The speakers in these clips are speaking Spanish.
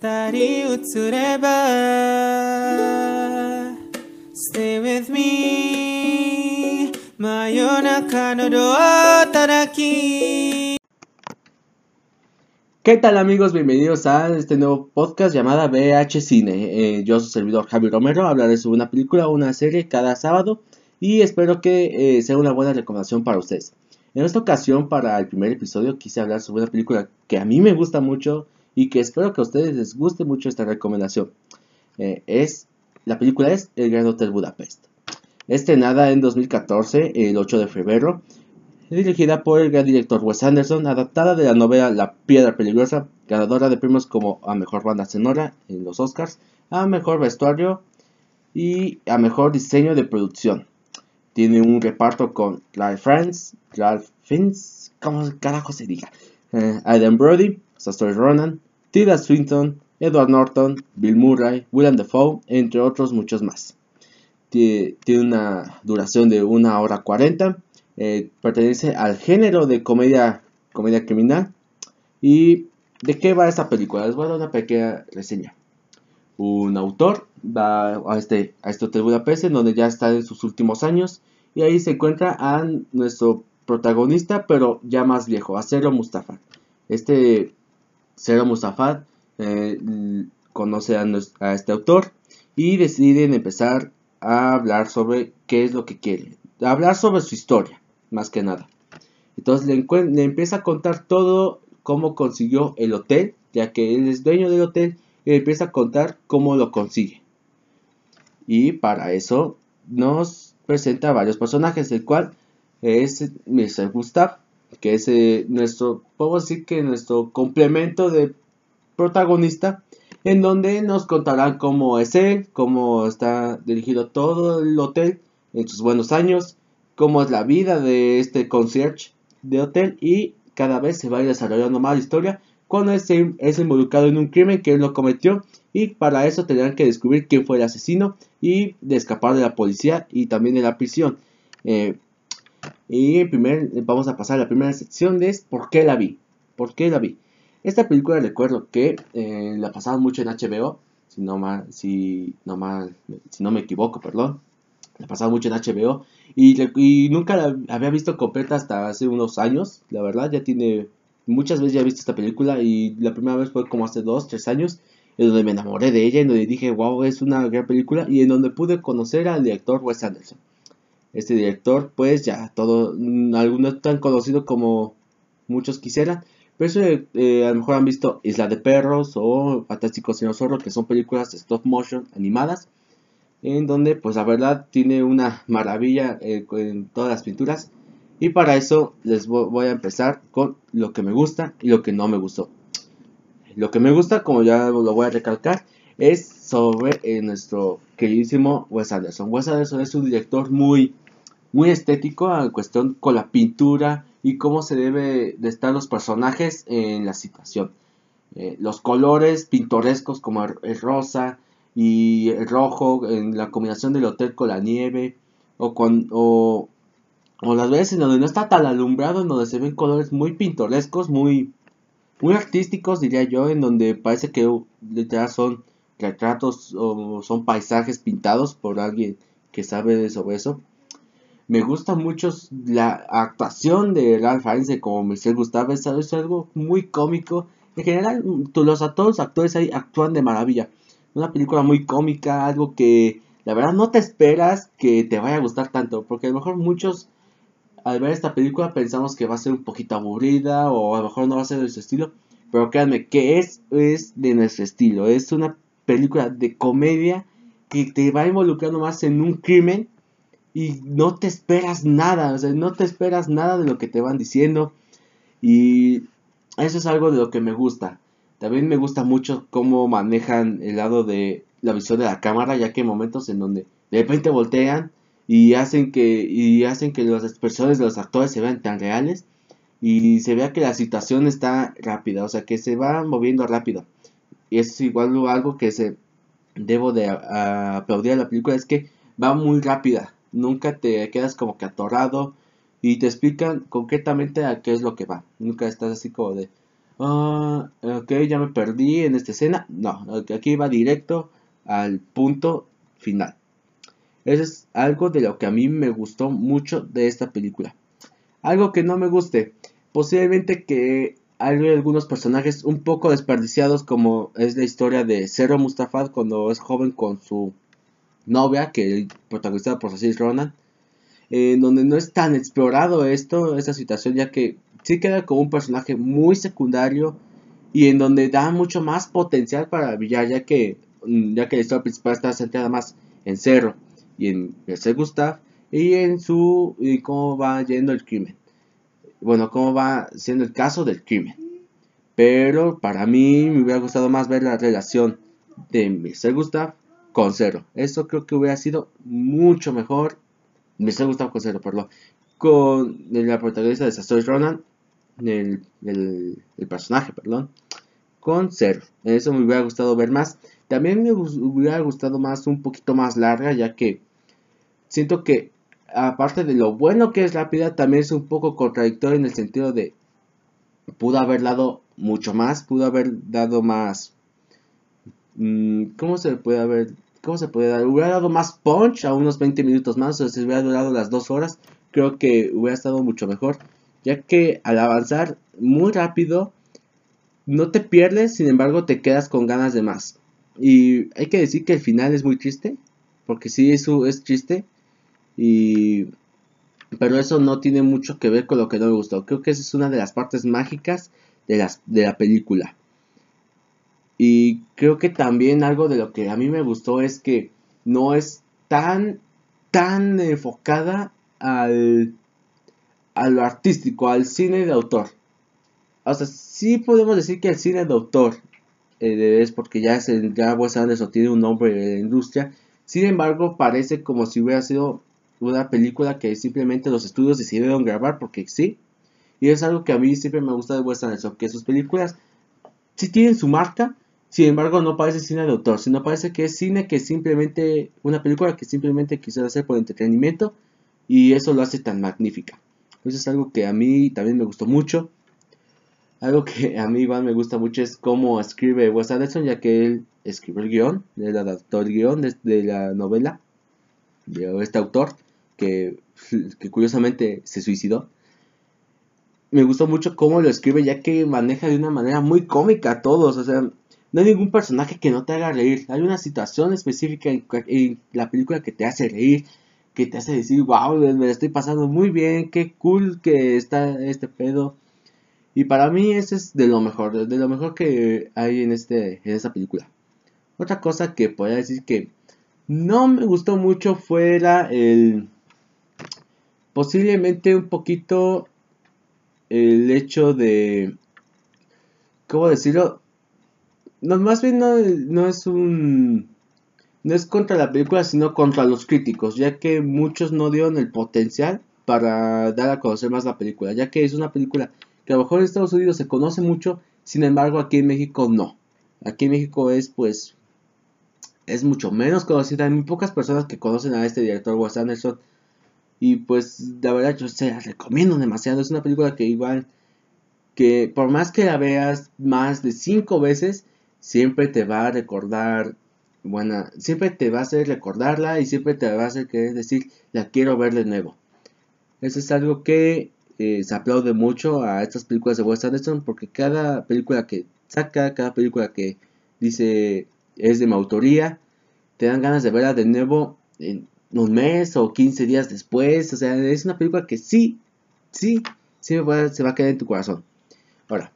Tari Utsureba. Stay Taraki. ¿Qué tal amigos? Bienvenidos a este nuevo podcast llamada BH Cine. Eh, yo, su servidor Javi Romero, hablaré sobre una película o una serie cada sábado y espero que eh, sea una buena recomendación para ustedes. En esta ocasión, para el primer episodio, quise hablar sobre una película que a mí me gusta mucho, y que espero que a ustedes les guste mucho esta recomendación. Eh, es, la película es El Gran Hotel Budapest. Estrenada en 2014, el 8 de febrero, dirigida por el gran director Wes Anderson, adaptada de la novela La Piedra Peligrosa, ganadora de premios como a Mejor Banda Sonora en los Oscars, a Mejor Vestuario y a Mejor Diseño de Producción. Tiene un reparto con Ralph Fiennes, Ralph Fiennes, ¿cómo carajo se diga? Eh, Adam Brody, Sastoy Ronan, Tilda Swinton, Edward Norton, Bill Murray, Willem Dafoe, entre otros muchos más. Tiene una duración de 1 hora 40 eh, pertenece al género de comedia, comedia criminal. ¿Y de qué va esta película? Les voy a dar una pequeña reseña. Un autor va a este, a este Budapest, donde ya está en sus últimos años, y ahí se encuentra a nuestro protagonista, pero ya más viejo, a Cero Mustafa. Este Cero Mustafa eh, conoce a, este autor y deciden empezar a hablar sobre qué es lo que quiere, hablar sobre su historia más que nada. Entonces le, empieza a contar todo cómo consiguió el hotel, ya que él es dueño del hotel, y le empieza a contar cómo lo consigue. Y para eso nos presenta varios personajes, el cual es Mr. Gustav, que es eh, nuestro, podemos decir que nuestro complemento de protagonista, en donde nos contará cómo es él, cómo está dirigido todo el hotel en sus buenos años, cómo es la vida de este concierge de hotel y cada vez se va desarrollando más la historia cuando es, es involucrado en un crimen que él lo cometió y para eso tendrán que descubrir quién fue el asesino y de escapar de la policía y también de la prisión. Eh, y primer, vamos a pasar a la primera sección de ¿por qué la vi? ¿Por qué la vi? Esta película recuerdo que eh, la pasaban mucho en HBO, si no, mal, si, no mal, si no me equivoco, perdón. La pasaba mucho en HBO y, nunca la había visto completa hasta hace unos años, la verdad, ya tiene, muchas veces ya he visto esta película y la primera vez fue como hace dos, tres años, en donde me enamoré de ella, en donde dije, wow, es una gran película y en donde pude conocer al director Wes Anderson. Este director, pues ya todo, mm, algunos tan conocido como muchos quisieran, pero eso, eh, a lo mejor han visto Isla de Perros o Fantástico Señor Zorro, que son películas stop motion animadas en donde pues la verdad tiene una maravilla eh, en todas las pinturas y para eso les voy a empezar con lo que me gusta y lo que no me gustó. Lo que me gusta, como ya lo voy a recalcar, es sobre eh, nuestro queridísimo Wes Anderson. Wes Anderson es un director muy, muy estético en cuestión con la pintura y cómo se debe de estar los personajes en la situación. Eh, los colores pintorescos como el rosa, y el rojo en la combinación del hotel con la nieve o con o, las veces en donde no está tan alumbrado en donde se ven colores muy pintorescos muy muy artísticos diría yo en donde parece que literal son retratos o son paisajes pintados por alguien que sabe sobre eso me gusta mucho la actuación de Ralph Fiennes como Michelle Gustave es algo muy cómico. En general los, todos los actores ahí actúan de maravilla. Una película muy cómica, algo que la verdad no te esperas que te vaya a gustar tanto, porque a lo mejor muchos al ver esta película pensamos que va a ser un poquito aburrida o a lo mejor no va a ser de su estilo, pero créanme que es, es de nuestro estilo, es una película de comedia que te va involucrando más en un crimen y no te esperas nada, o sea, no te esperas nada de lo que te van diciendo y eso es algo de lo que me gusta. También me gusta mucho cómo manejan el lado de la visión de la cámara, ya que hay momentos en donde de repente voltean y hacen que, y hacen que las expresiones de los actores se vean tan reales y se vea que la situación está rápida, o sea, que se va moviendo rápido. Y es igual algo que se debo de aplaudir a la película, es que va muy rápida, nunca te quedas como que atorado y te explican concretamente a qué es lo que va. Nunca estás así como de, Ah, ok, ya me perdí en esta escena. No, aquí va directo al punto final. Eso es algo de lo que a mí me gustó mucho de esta película. Algo que no me guste, posiblemente que hay algunos personajes un poco desperdiciados como es la historia de Zero Mustafa cuando es joven con su novia que protagonizada por Cecil Ronan en donde no es tan explorado esto, esta situación ya que sí queda como un personaje muy secundario y en donde da mucho más potencial para brillar ya que mm, ya que la historia principal está centrada más en Cerro y en Mercedes Gustav y en su y cómo va yendo el crimen. Bueno cómo va siendo el caso del crimen. Pero para mí me hubiera gustado más ver la relación de Mercedes Gustav con Cero eso creo que hubiera sido mucho mejor Mercedes Gustav con Cero perdón con la protagonista de Sastoy Ronan el, el, personaje, perdón, con cero. Eso me hubiera gustado ver más. También me hubiera gustado más un poquito más larga, ya que siento que aparte de lo bueno que es rápida, también es un poco contradictorio en el sentido de pudo haber dado mucho más, pudo haber dado más. Mm, ¿Cómo se puede haber? ¿Cómo se puede dar? Hubiera dado más punch a unos 20 minutos más, o si hubiera durado las dos horas, creo que hubiera estado mucho mejor ya que al avanzar muy rápido no te pierdes, sin embargo te quedas con ganas de más. Y hay que decir que el final es muy triste, porque sí, eso es triste, y... pero eso no tiene mucho que ver con lo que no me gustó. Creo que esa es una de las partes mágicas de la película. Y creo que también algo de lo que a mí me gustó es que no es tan, tan enfocada al a lo artístico, al cine de autor. O sea, sí podemos decir que el cine de autor eh, es porque ya, es el, ya Wes Anderson tiene un nombre en la industria. Sin embargo, parece como si hubiera sido una película que simplemente los estudios decidieron grabar porque sí. Y es algo que a mí siempre me gusta de Wes Anderson, que sus películas sí tienen su marca, sin embargo no parece cine de autor, sino parece que es cine que simplemente, una película que simplemente quisiera hacer por entretenimiento y eso lo hace tan magnífica. Eso es algo que a mí también me gustó mucho. Algo que a mí igual me gusta mucho es cómo escribe Wes Anderson, ya que él escribe el guion, él adaptó el guion de, la novela de este autor, que, que curiosamente se suicidó. Me gustó mucho cómo lo escribe, ya que maneja de una manera muy cómica a todos. O sea, no hay ningún personaje que no te haga reír. Hay una situación específica en la película que te hace reír que te hace decir, wow, me estoy pasando muy bien, qué cool que está este pedo. Y para mí ese es de lo mejor, de lo mejor que hay en, este, en esta película. Otra cosa que podría decir que no me gustó mucho fuera el... Posiblemente un poquito el hecho de... ¿Cómo decirlo? No, más bien no, no es un no es contra la película, sino contra los críticos, ya que muchos no dieron el potencial para dar a conocer más la película, ya que es una película que a lo mejor en Estados Unidos se conoce mucho, sin embargo aquí en México no. Aquí en México es pues es mucho menos conocida, hay muy pocas personas que conocen a este director Wes Anderson y pues la verdad yo se la recomiendo demasiado, es una película que igual que por más que la veas más de cinco veces, siempre te va a recordar buena, siempre te va a hacer recordarla y siempre te va a hacer querer decir, la quiero ver de nuevo. Eso es algo que eh, se aplaude mucho a estas películas de Wes Anderson porque cada película que saca, cada película que dice es de mi autoría, te dan ganas de verla de nuevo en un mes o 15 días después. O sea, es una película que sí, sí, sí va, se va a quedar en tu corazón. Ahora,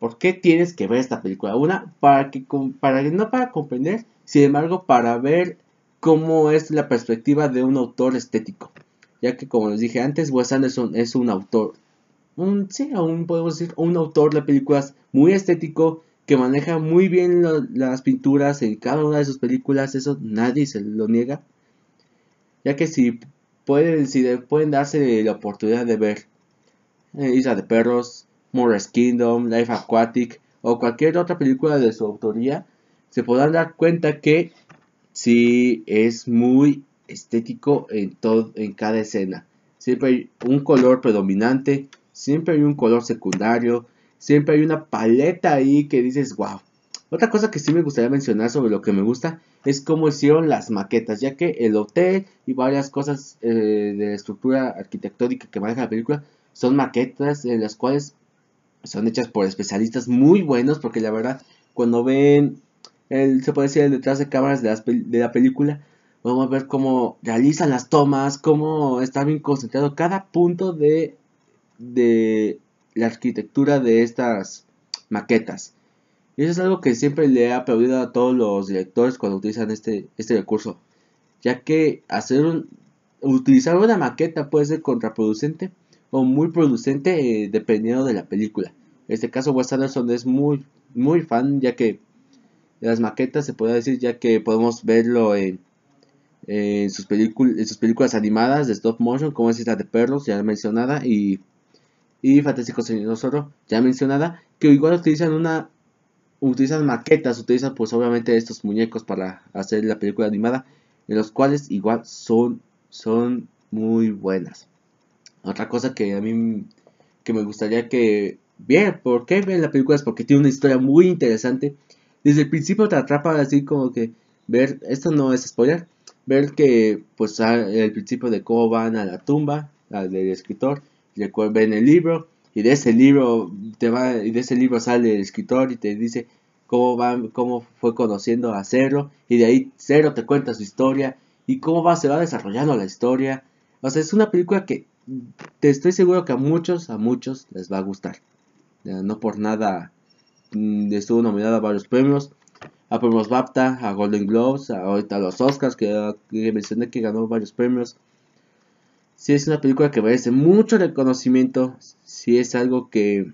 ¿por qué tienes que ver esta película? Una, para que, para no para comprender, sin embargo, para ver cómo es la perspectiva de un autor estético. Ya que, como les dije antes, Wes Anderson es un autor, un, sí, aún podemos decir, un autor de películas muy estético, que maneja muy bien las pinturas en cada una de sus películas, eso nadie se lo niega. Ya que si pueden, si pueden darse la oportunidad de ver eh, Isla de Perros, Morris Kingdom, Life Aquatic o cualquier otra película de su autoría, se podrán dar cuenta que sí es muy estético en, todo, en cada escena. Siempre hay un color predominante, siempre hay un color secundario, siempre hay una paleta ahí que dices, wow. Otra cosa que sí me gustaría mencionar sobre lo que me gusta es cómo hicieron las maquetas, ya que el hotel y varias cosas eh, de estructura arquitectónica que maneja la película son maquetas en las cuales son hechas por especialistas muy buenos, porque la verdad, cuando ven, el, se puede decir, el detrás de cámaras de, de la película, vamos a ver cómo realizan las tomas, cómo está bien concentrado cada punto de, de la arquitectura de estas maquetas. Y eso es algo que siempre le he aplaudido a todos los directores cuando utilizan este, este recurso. Ya que hacer un, utilizar una maqueta puede ser contraproducente o muy producente eh, dependiendo de la película. En este caso Wes Anderson es muy, muy fan ya que las maquetas se puede decir ya que podemos verlo en, sus, películas animadas de stop motion como es Isla de Perros ya mencionada y, y Fantástico Señor ya mencionada que igual utilizan una utilizan maquetas, utilizan pues obviamente estos muñecos para hacer la película animada, en los cuales igual son, son muy buenas. Otra cosa que a mí que me gustaría que vieran, ¿por qué ven la película? Es porque tiene una historia muy interesante. Desde el principio te atrapa así como que ver, esto no es spoiler, ver que pues el principio de cómo van a la tumba al del escritor, ven el libro y de ese libro te va y de ese libro sale el escritor y te dice cómo va cómo fue conociendo a Cero y de ahí Cero te cuenta su historia y cómo va se va desarrollando la historia o sea es una película que te estoy seguro que a muchos a muchos les va a gustar. No por nada mm, estuvo nominada a varios premios. A premios BAFTA a Golden Globes a los Oscars que, mencioné que ganó varios premios. Si es una película que merece mucho reconocimiento, si es algo que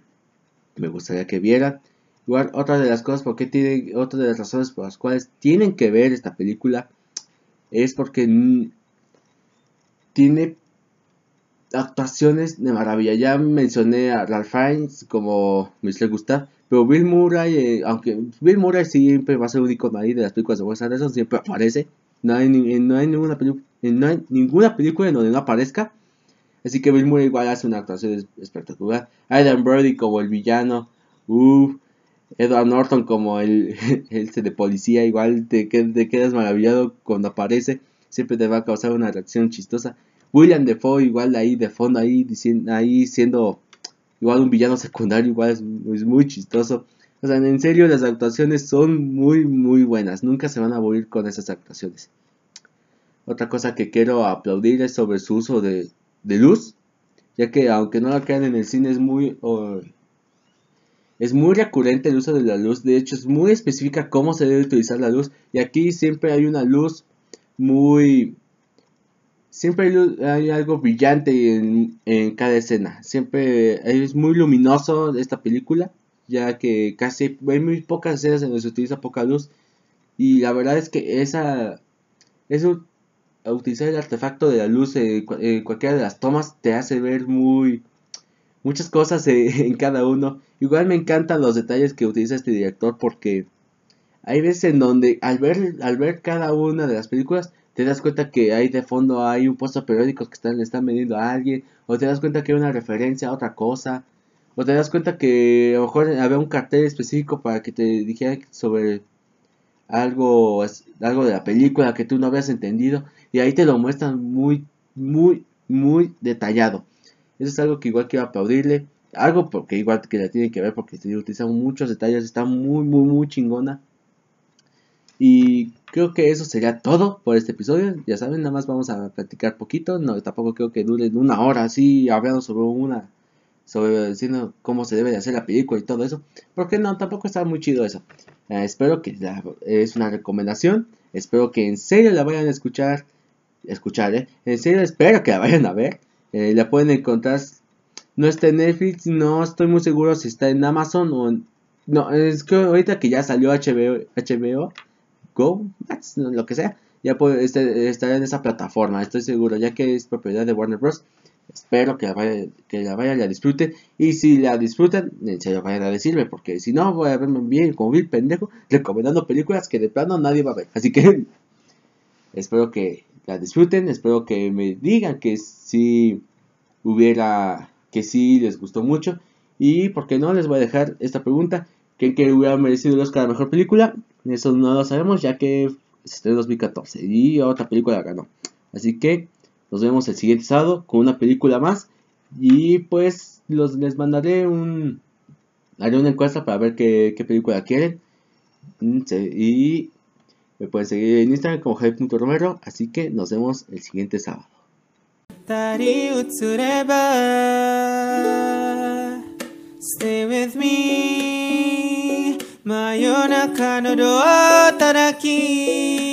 me gustaría que vieran. Igual, otra de las cosas, porque tiene, otra de las razones por las cuales tienen que ver esta película es porque tiene actuaciones de maravilla. Ya mencioné a Ralph Fiennes como Mr. Gustav, pero Bill Murray, eh, aunque Bill Murray siempre va a ser un icono ahí de las películas de Wes siempre aparece. No hay, no hay ninguna no hay ninguna película en donde no aparezca. Así que Bill Murray igual hace una actuación espectacular. Adam Brody como el villano. Edward Norton como el, el de policía. Igual te, te, quedas maravillado cuando aparece. Siempre te va a causar una reacción chistosa. William Defoe igual ahí de fondo ahí, diciendo, ahí siendo igual un villano secundario. Igual es, muy chistoso. O sea, en serio las actuaciones son muy muy buenas. Nunca se van a aburrir con esas actuaciones. Otra cosa que quiero aplaudir es sobre su uso de, luz, ya que aunque no lo crean en el cine es muy... es muy recurrente el uso de la luz, de hecho es muy específica cómo se debe utilizar la luz y aquí siempre hay una luz muy... Siempre hay, algo brillante en, en, cada escena, siempre es muy luminoso esta película, ya que casi hay muy pocas escenas en donde se utiliza poca luz y la verdad es que esa... Eso utilizar el artefacto de la luz en cualquiera de las tomas te hace ver muy muchas cosas en cada uno. Igual me encantan los detalles que utiliza este director porque hay veces en donde al ver, al ver cada una de las películas te das cuenta que hay de fondo hay un puesto periódico que están, le están vendiendo a alguien o te das cuenta que hay una referencia a otra cosa o te das cuenta que a lo mejor había un cartel específico para que te dijera sobre algo, algo de la película que tú no habías entendido y ahí te lo muestran muy, muy, muy detallado. Eso es algo que igual quiero aplaudirle. Algo porque igual que la tienen que ver porque se utilizan muchos detalles. Está muy, muy, muy chingona. Y creo que eso sería todo por este episodio. Ya saben, nada más vamos a platicar poquito. No, tampoco creo que dure una hora así hablando sobre una sobre diciendo cómo se debe de hacer la película y todo eso. Porque no, tampoco está muy chido eso. Eh, espero que es una recomendación. Espero que en serio la vayan a escuchar. Escuchar, ¿eh? En serio espero que la vayan a ver. Eh, la pueden encontrar. No está en Netflix. No estoy muy seguro si está en Amazon o en... No, es que ahorita que ya salió HBO, HBO Go, lo que sea. Ya puede estar en esa plataforma. Estoy seguro. Ya que es propiedad de Warner Bros. Espero que la, vaya, que la la disfruten. Y si la disfrutan, en serio vayan a decirme. Porque si no, voy a verme bien como vil pendejo recomendando películas que de plano nadie va a ver. Así que espero que la disfruten. Espero que me digan que si hubiera. que si les gustó mucho. Y por qué no, les voy a dejar esta pregunta. ¿Quién que hubiera merecido el Oscar a Mejor Película? Eso no lo sabemos ya que se estrenó en 2014 y otra película ganó. Así que nos vemos el siguiente sábado con una película más. Y pues los, les mandaré un... Haré una encuesta para ver qué, película quieren. Mm, y me pueden seguir en Instagram como Javi.Romero. Así que nos vemos el siguiente sábado. Stay with me. 真夜中のドア叩き